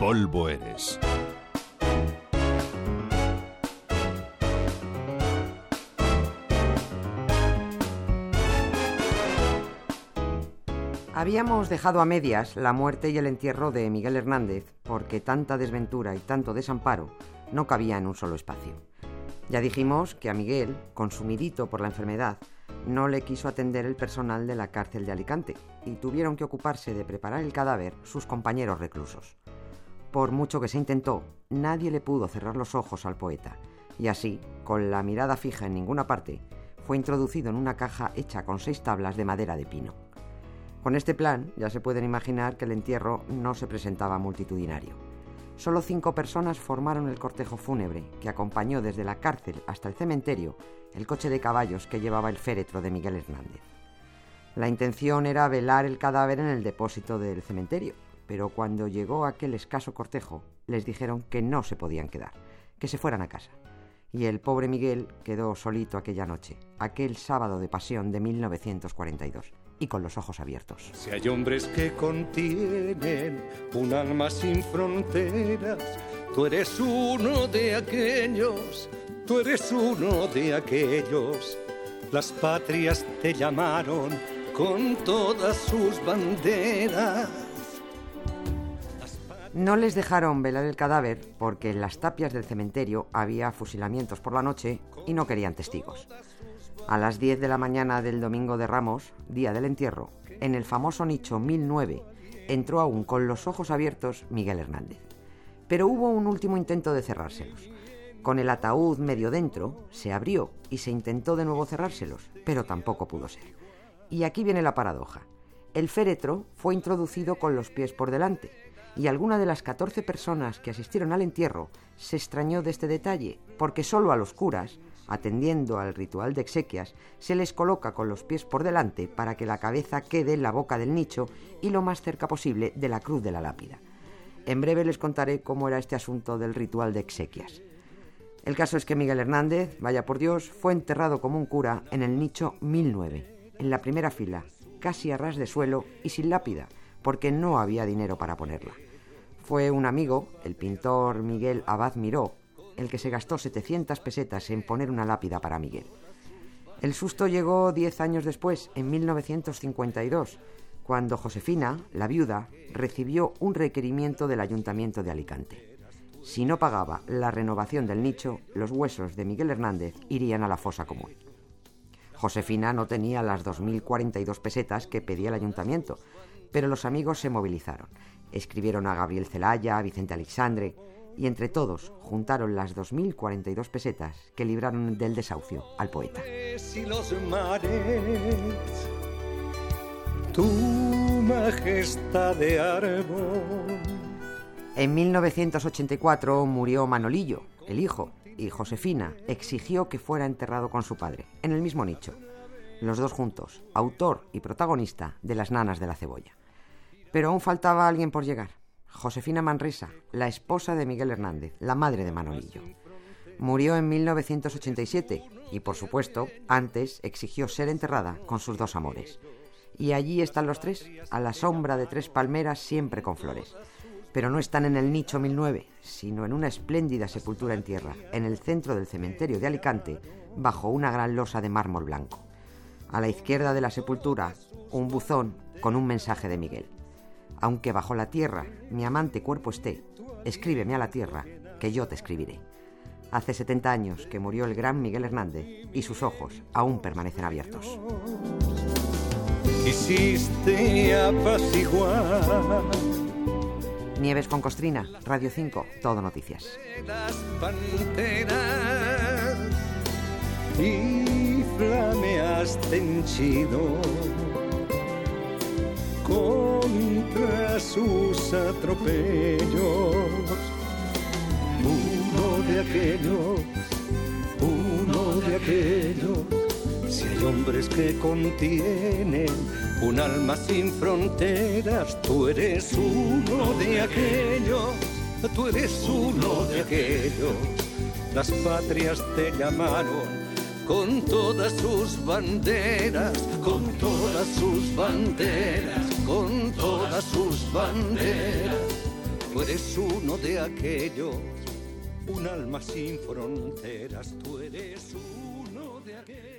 polvo eres. Habíamos dejado a medias la muerte y el entierro de Miguel Hernández porque tanta desventura y tanto desamparo no cabía en un solo espacio. Ya dijimos que a Miguel, consumidito por la enfermedad, no le quiso atender el personal de la cárcel de Alicante y tuvieron que ocuparse de preparar el cadáver sus compañeros reclusos. Por mucho que se intentó, nadie le pudo cerrar los ojos al poeta, y así, con la mirada fija en ninguna parte, fue introducido en una caja hecha con seis tablas de madera de pino. Con este plan ya se pueden imaginar que el entierro no se presentaba multitudinario. Solo cinco personas formaron el cortejo fúnebre que acompañó desde la cárcel hasta el cementerio el coche de caballos que llevaba el féretro de Miguel Hernández. La intención era velar el cadáver en el depósito del cementerio, pero cuando llegó aquel escaso cortejo les dijeron que no se podían quedar, que se fueran a casa. Y el pobre Miguel quedó solito aquella noche, aquel sábado de pasión de 1942 y con los ojos abiertos. Si hay hombres que contienen un alma sin fronteras, tú eres uno de aquellos, tú eres uno de aquellos. Las patrias te llamaron con todas sus banderas. No les dejaron velar el cadáver porque en las tapias del cementerio había fusilamientos por la noche y no querían testigos. A las 10 de la mañana del domingo de Ramos, día del entierro, en el famoso nicho 1009, entró aún con los ojos abiertos Miguel Hernández. Pero hubo un último intento de cerrárselos. Con el ataúd medio dentro, se abrió y se intentó de nuevo cerrárselos, pero tampoco pudo ser. Y aquí viene la paradoja. El féretro fue introducido con los pies por delante, y alguna de las 14 personas que asistieron al entierro se extrañó de este detalle, porque solo a los curas, atendiendo al ritual de exequias, se les coloca con los pies por delante para que la cabeza quede en la boca del nicho y lo más cerca posible de la cruz de la lápida. En breve les contaré cómo era este asunto del ritual de exequias. El caso es que Miguel Hernández, vaya por Dios, fue enterrado como un cura en el nicho 1009, en la primera fila, casi a ras de suelo y sin lápida, porque no había dinero para ponerla. Fue un amigo, el pintor Miguel Abad Miró, el que se gastó 700 pesetas en poner una lápida para Miguel. El susto llegó diez años después, en 1952, cuando Josefina, la viuda, recibió un requerimiento del Ayuntamiento de Alicante. Si no pagaba la renovación del nicho, los huesos de Miguel Hernández irían a la fosa común. Josefina no tenía las 2.042 pesetas que pedía el ayuntamiento, pero los amigos se movilizaron. Escribieron a Gabriel Celaya, a Vicente Alexandre, y entre todos juntaron las 2.042 pesetas que libraron del desahucio al poeta. tu majestad de árbol. En 1984 murió Manolillo, el hijo, y Josefina exigió que fuera enterrado con su padre, en el mismo nicho. Los dos juntos, autor y protagonista de Las Nanas de la Cebolla. Pero aún faltaba alguien por llegar. Josefina Manresa, la esposa de Miguel Hernández, la madre de Manolillo. Murió en 1987 y, por supuesto, antes exigió ser enterrada con sus dos amores. Y allí están los tres, a la sombra de tres palmeras siempre con flores. Pero no están en el nicho 1009, sino en una espléndida sepultura en tierra, en el centro del cementerio de Alicante, bajo una gran losa de mármol blanco. A la izquierda de la sepultura, un buzón con un mensaje de Miguel. Aunque bajo la tierra mi amante cuerpo esté, escríbeme a la tierra, que yo te escribiré. Hace 70 años que murió el gran Miguel Hernández y sus ojos aún permanecen abiertos. Quisiste apaciguar Nieves con Costrina, Radio 5, Todo Noticias. las panteras y flameaste henchido contra sus atropellos. Uno de aquellos, uno de aquellos, si hay hombres que contienen un alma sin fronteras, tú eres uno de aquellos, tú eres uno de aquellos. Las patrias te llamaron con todas sus banderas, con todas sus banderas, con todas sus banderas. Tú eres uno de aquellos, un alma sin fronteras, tú eres uno de aquellos.